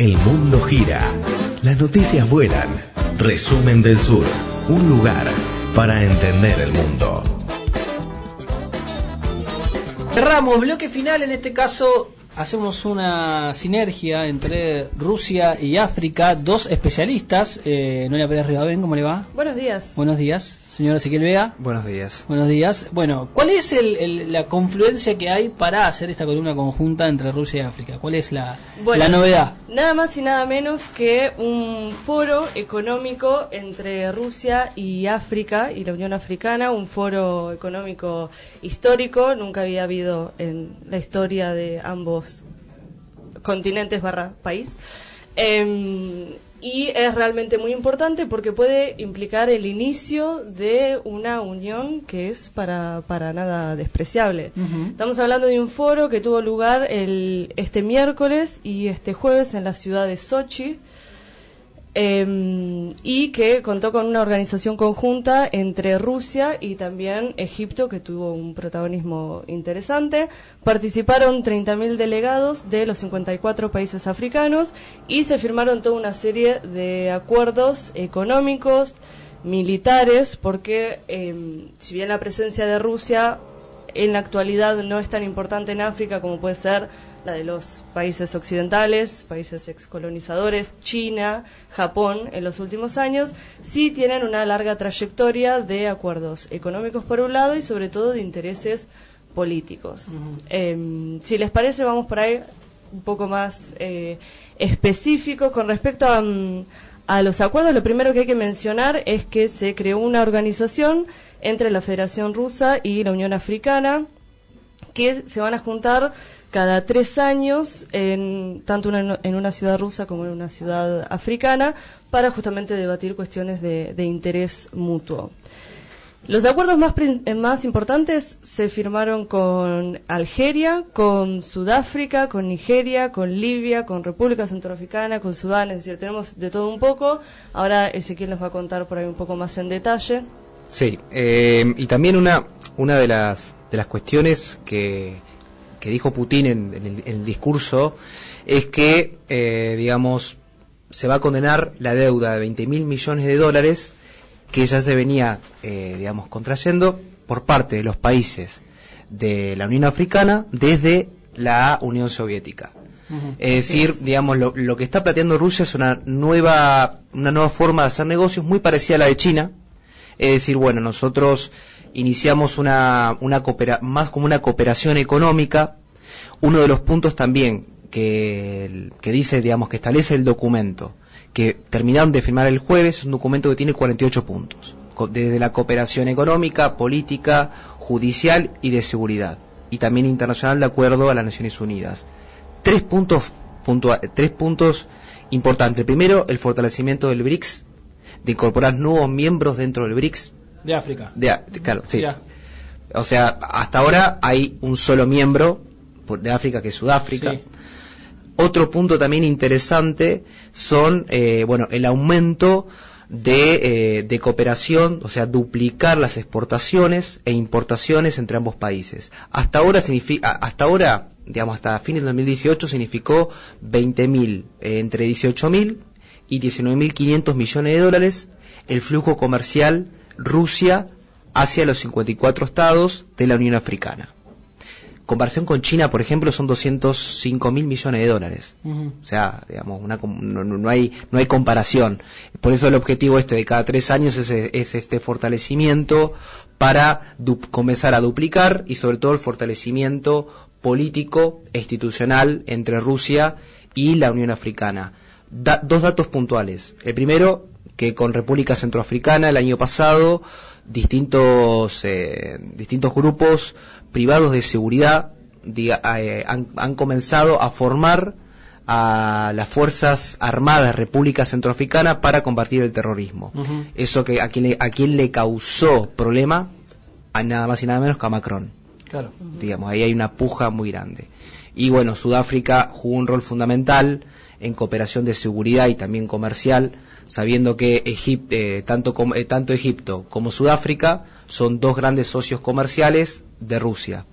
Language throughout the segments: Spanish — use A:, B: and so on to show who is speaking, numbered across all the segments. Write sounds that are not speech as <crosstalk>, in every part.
A: El mundo gira. Las noticias vuelan. Resumen del Sur. Un lugar para entender el mundo.
B: Cerramos bloque final, en este caso hacemos una sinergia entre Rusia y África, dos especialistas. Eh, Noelia Pérez Rivadén, ¿cómo le va?
C: Buenos días.
B: Buenos días. Señor Ezequiel Vega.
D: Buenos días.
B: Buenos días. Bueno, ¿cuál es el- el- la confluencia que hay para hacer esta columna conjunta entre Rusia y África? ¿Cuál es la,
C: Bueno,
B: la novedad?
C: Nada más y nada menos que un foro económico entre Rusia y África y la Unión Africana, un foro económico histórico, nunca había habido en la historia de ambos continentes barra país. Em, y es realmente muy importante porque puede implicar el inicio de una unión que es para, para nada despreciable. Estamos hablando de un foro que tuvo lugar el, este miércoles y este jueves en la ciudad de Sochi em, y que contó con una organización conjunta entre Rusia y también Egipto que tuvo un protagonismo interesante. Participaron 30.000 delegados de los 54 países africanos y se firmaron toda una serie de acuerdos económicos, militares, porque em, si bien la presencia de Rusia en la actualidad no es tan importante en África como puede ser la de los países occidentales, países excolonizadores, China, Japón en los últimos años, sí tienen una larga trayectoria de acuerdos económicos por un lado y sobre todo de intereses políticos. Eh, si les parece, vamos por ahí un poco más eh, específicos con respecto a, mm, a los acuerdos. Lo primero que hay que mencionar es que se creó una organización entre la Federación Rusa y la Unión Africana que se van a juntar cada tres años, en, tanto una- en una ciudad rusa como en una ciudad africana, para justamente debatir cuestiones de, de interés mutuo. Los acuerdos más, eh, más importantes se firmaron con Algeria, con Sudáfrica, con Nigeria, con Libia, con República Centroafricana, con Sudán, es decir, tenemos de todo un poco. Ahora Ezequiel nos va a contar por ahí un poco más en detalle.
D: Sí, eh, y también una, una de, las, de las cuestiones que, que dijo Putin en, en el, en el discurso es que, eh, digamos, se va a condenar la deuda de 20 mil millones de dólares que ya se venía, eh, digamos, contrayendo por parte de los países de la Unión Africana desde la Unión Soviética. Es decir, digamos, lo, lo que está planteando Rusia es una nueva, una nueva forma de hacer negocios muy parecida a la de China. Es decir, bueno, nosotros iniciamos una, una coopera- más como una cooperación económica. Uno de los puntos también que, que dice, digamos, que establece el documento que terminaron de firmar el jueves es un documento que tiene 48 puntos. Desde la cooperación económica, política, judicial y de seguridad. Y también internacional de acuerdo a las Naciones Unidas tres puntos puntua- tres puntos importantes. Primero, el fortalecimiento del BRICS, de incorporar nuevos miembros dentro del BRICS.
B: De África.
D: De, de- claro, sí. O sea, hasta ahora hay un solo miembro de África que es Sudáfrica.
B: Sí.
D: Otro punto también interesante son, eh, bueno, el aumento de, eh, de cooperación, o sea, duplicar las exportaciones e importaciones entre ambos países. Hasta ahora, hasta ahora, digamos, hasta fines de 2018 significó 20.000, eh, entre 18.000 y 19.500 millones de dólares el flujo comercial Rusia hacia los 54 estados de la Unión Africana. Comparación con China, por ejemplo, son 205 mil millones de dólares. O sea, digamos, una no, no- hay, no hay comparación. Por eso el objetivo este de cada tres años es, es este fortalecimiento para comenzar a duplicar y sobre todo el fortalecimiento político e institucional entre Rusia y la Unión Africana. Da- dos datos puntuales. El primero, que con República Centroafricana el año pasado distintos, eh, distintos grupos privados de seguridad diga- eh, han, han comenzado a formar a las Fuerzas Armadas República Centroafricana para combatir el terrorismo. Eso que a quien, le, a quien le causó problema, a nada más y nada menos que a Macron.
B: Claro.
D: Digamos, ahí hay una puja muy grande. Y bueno, Sudáfrica jugó un rol fundamental en cooperación de seguridad y también comercial, sabiendo que eh, tanto, eh, tanto Egipto como Sudáfrica son dos grandes socios comerciales de Rusia.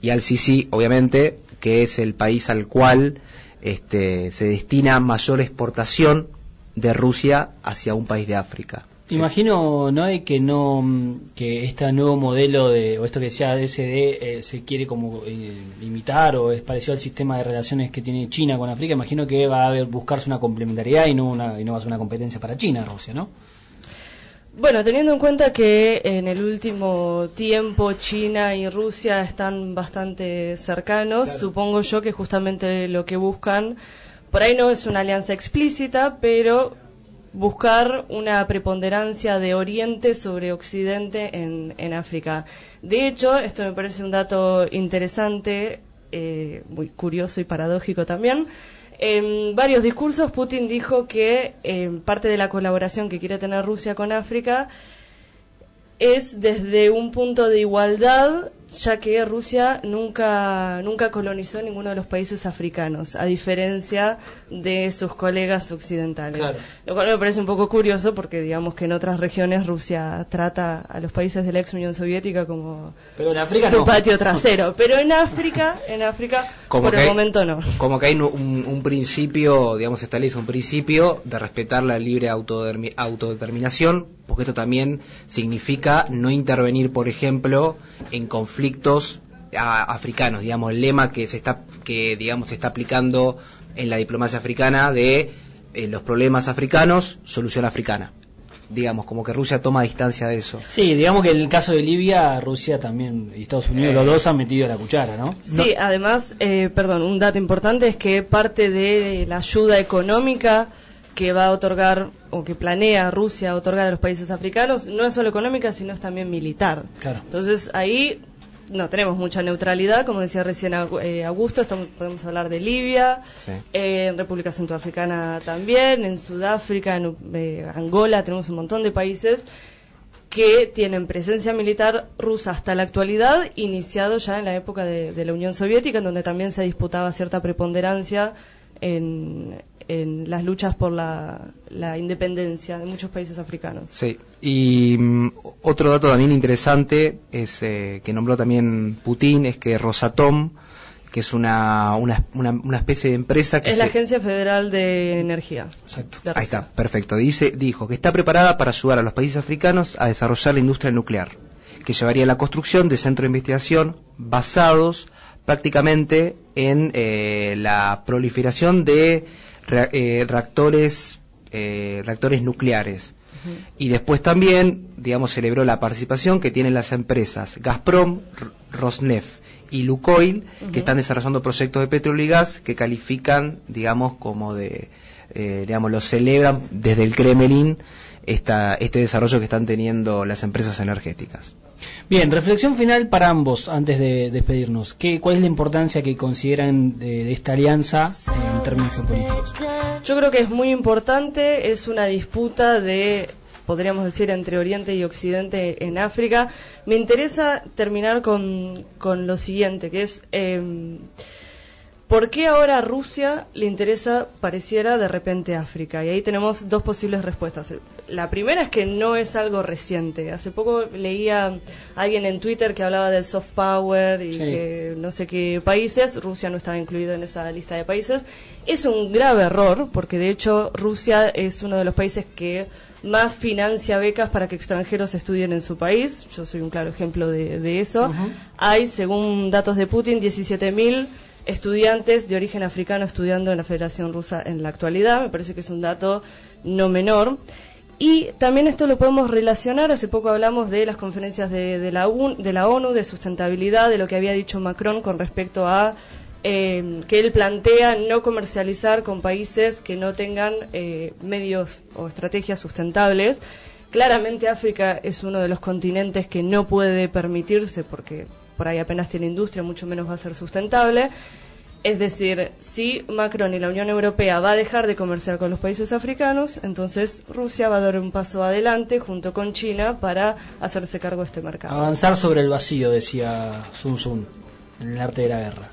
D: Y al Sisi, obviamente, que es el país al cual este, se destina mayor exportación de Rusia hacia un país de África.
B: Imagino, Noé, que no que este nuevo modelo de o esto que decía SD eh, se quiere como eh, imitar o es parecido al sistema de relaciones que tiene China con África. Imagino que va a haber, buscarse una complementariedad y no una y no va a ser una competencia para China, Rusia, ¿no?
C: Bueno, teniendo en cuenta que en el último tiempo China y Rusia están bastante cercanos, supongo yo que justamente lo que buscan, por ahí no es una alianza explícita, pero buscar una preponderancia de Oriente sobre Occidente en, África. De hecho, esto me parece un dato interesante, eh, muy curioso y paradójico también. En varios discursos, Putin dijo que eh, parte de la colaboración que quiere tener Rusia con África es desde un punto de igualdad ya que Rusia nunca, nunca colonizó ninguno de los países africanos, a diferencia de sus colegas occidentales. Lo cual me parece un poco curioso porque digamos que en otras regiones Rusia trata a los países de la ex Unión Soviética como su patio trasero. Pero en África, en África, por el momento no.
D: Como que hay un, principio, digamos, establece un principio de respetar la libre autodeterminación, porque esto también significa no intervenir, por ejemplo, en conflictos africanos, digamos, el lema que se está que digamos se está aplicando en la diplomacia africana de eh, los problemas africanos, solución africana. Digamos, como que Rusia toma distancia de eso.
B: Sí, digamos que en el caso de Libia, Rusia también y Estados Unidos, los dos han metido la cuchara, ¿no?
C: Sí, además, eh, perdón, un dato importante es que parte de la ayuda económica que va a otorgar o que planea Rusia otorgar a los países africanos no es solo económica, sino es también militar. Entonces ahí no tenemos mucha neutralidad, como decía recién eh, Augusto, podemos hablar de Libia, eh, en República Centroafricana también, en Sudáfrica, en eh, Angola, tenemos un montón de países que tienen presencia militar rusa hasta la actualidad, iniciado ya en la época de la Unión Soviética, en donde también se disputaba cierta preponderancia en, en las luchas por la, independencia de muchos países africanos.
D: Sí, y mm, otro dato también interesante es eh, que nombró también Putin, es que Rosatom, que es una, una, una, especie de empresa que
C: es la Agencia Federal de Energía.
D: Exacto. Ahí está, perfecto. Dice, dijo que está preparada para ayudar a los países africanos a desarrollar la industria nuclear, que llevaría a la construcción de centros de investigación basados prácticamente en eh, la proliferación de eh, reactores, eh, reactores nucleares. Y después también, digamos, celebró la participación que tienen las empresas Gazprom, Rosneft y Lukoil, que están desarrollando proyectos de petróleo y gas que califican, digamos, como de, eh, digamos, lo celebran desde el Kremlin esta, este desarrollo que están teniendo las empresas energéticas.
B: Bien, reflexión final para ambos antes de despedirnos. ¿Qué, ¿Cuál es la importancia que consideran de, esta alianza en términos políticos?
C: Yo creo que es muy importante, es una disputa de podríamos decir, entre Oriente y Occidente en África. Me interesa terminar con, con lo siguiente, que es eh, ¿Por qué ahora a Rusia le interesa, pareciera, de repente África? Y ahí tenemos dos posibles respuestas. La primera es que no es algo reciente. Hace poco leía a alguien en Twitter que hablaba del soft power y que no sé qué países. Rusia no estaba incluido en esa lista de países. Es un grave error, porque de hecho Rusia es uno de los países que más financia becas para que extranjeros estudien en su país. Yo soy un claro ejemplo de, eso. Hay, según datos de Putin, 17.000 estudiantes de origen africano estudiando en la Federación Rusa en la actualidad. Me parece que es un dato no menor. Y también esto lo podemos relacionar, hace poco hablamos de las conferencias de, la, de la, ONU, de sustentabilidad, de lo que había dicho Macron con respecto a eh, que él plantea no comercializar con países que no tengan eh, medios o estrategias sustentables. Claramente África es uno de los continentes que no puede permitirse porque por ahí apenas tiene industria, mucho menos va a ser sustentable. Es decir, si Macron y la Unión Europea va a dejar de comerciar con los países africanos, entonces Rusia va a dar un paso adelante junto con China para hacerse cargo de este mercado.
B: Avanzar sobre el vacío, decía Sun Tzu en el arte de la guerra.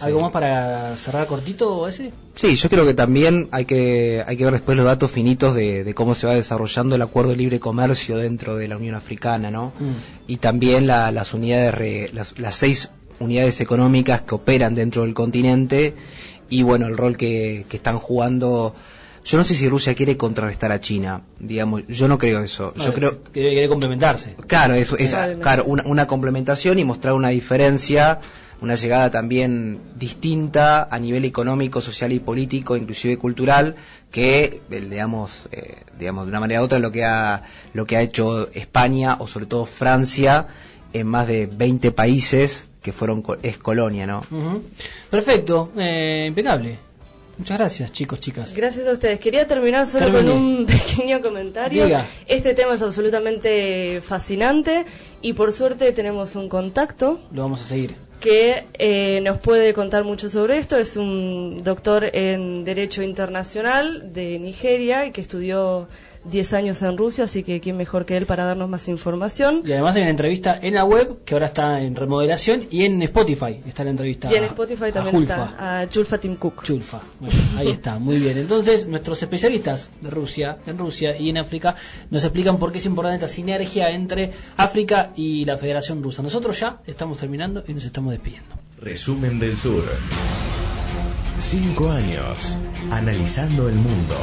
B: ¿Algo más para cerrar cortito ese?
D: Sí, yo creo que también hay que, hay que ver después los datos finitos de, cómo se va desarrollando el acuerdo de libre comercio dentro de la Unión Africana, ¿no? Mm. Y también las unidades, las, seis unidades económicas que operan dentro del continente y bueno, el rol que, que están jugando. Yo no sé si Rusia quiere contrarrestar a China, digamos, yo no creo eso. Yo creo,
B: que quiere complementarse.
D: Claro, es, es-
C: Probablemente.
D: claro, una, una complementación y mostrar una diferencia, una llegada también distinta a nivel económico, social y político, inclusive cultural, que el, digamos, eh, digamos de una manera u otra lo que ha lo que ha hecho España o sobre todo Francia en más de 20 países que fueron co- es colonia, ¿no?
B: Perfecto, eh, impecable. Muchas gracias, chicos, chicas.
C: Gracias a ustedes. Quería terminar solo con un <laughs> pequeño comentario.
B: Diga.
C: Este tema es absolutamente fascinante y por suerte tenemos un contacto
B: Lo vamos a seguir.
C: que eh, nos puede contar mucho sobre esto. Es un doctor en Derecho Internacional de Nigeria y que estudió 10 años en Rusia, así que quién mejor que él para darnos más información.
B: Y además hay una entrevista en la web que ahora está en remodelación y en Spotify está la entrevista.
C: Y en Spotify
B: a
C: también
B: Julfa.
C: está a Julfa Tim Cook.
B: Chulfa. Bueno, ahí está, muy bien. Entonces, nuestros especialistas de Rusia, en Rusia y en África, nos explican por qué es importante esta sinergia entre África y la Federación Rusa. Nosotros ya estamos terminando y nos estamos despidiendo.
A: Resumen del Sur. Cinco años analizando el mundo.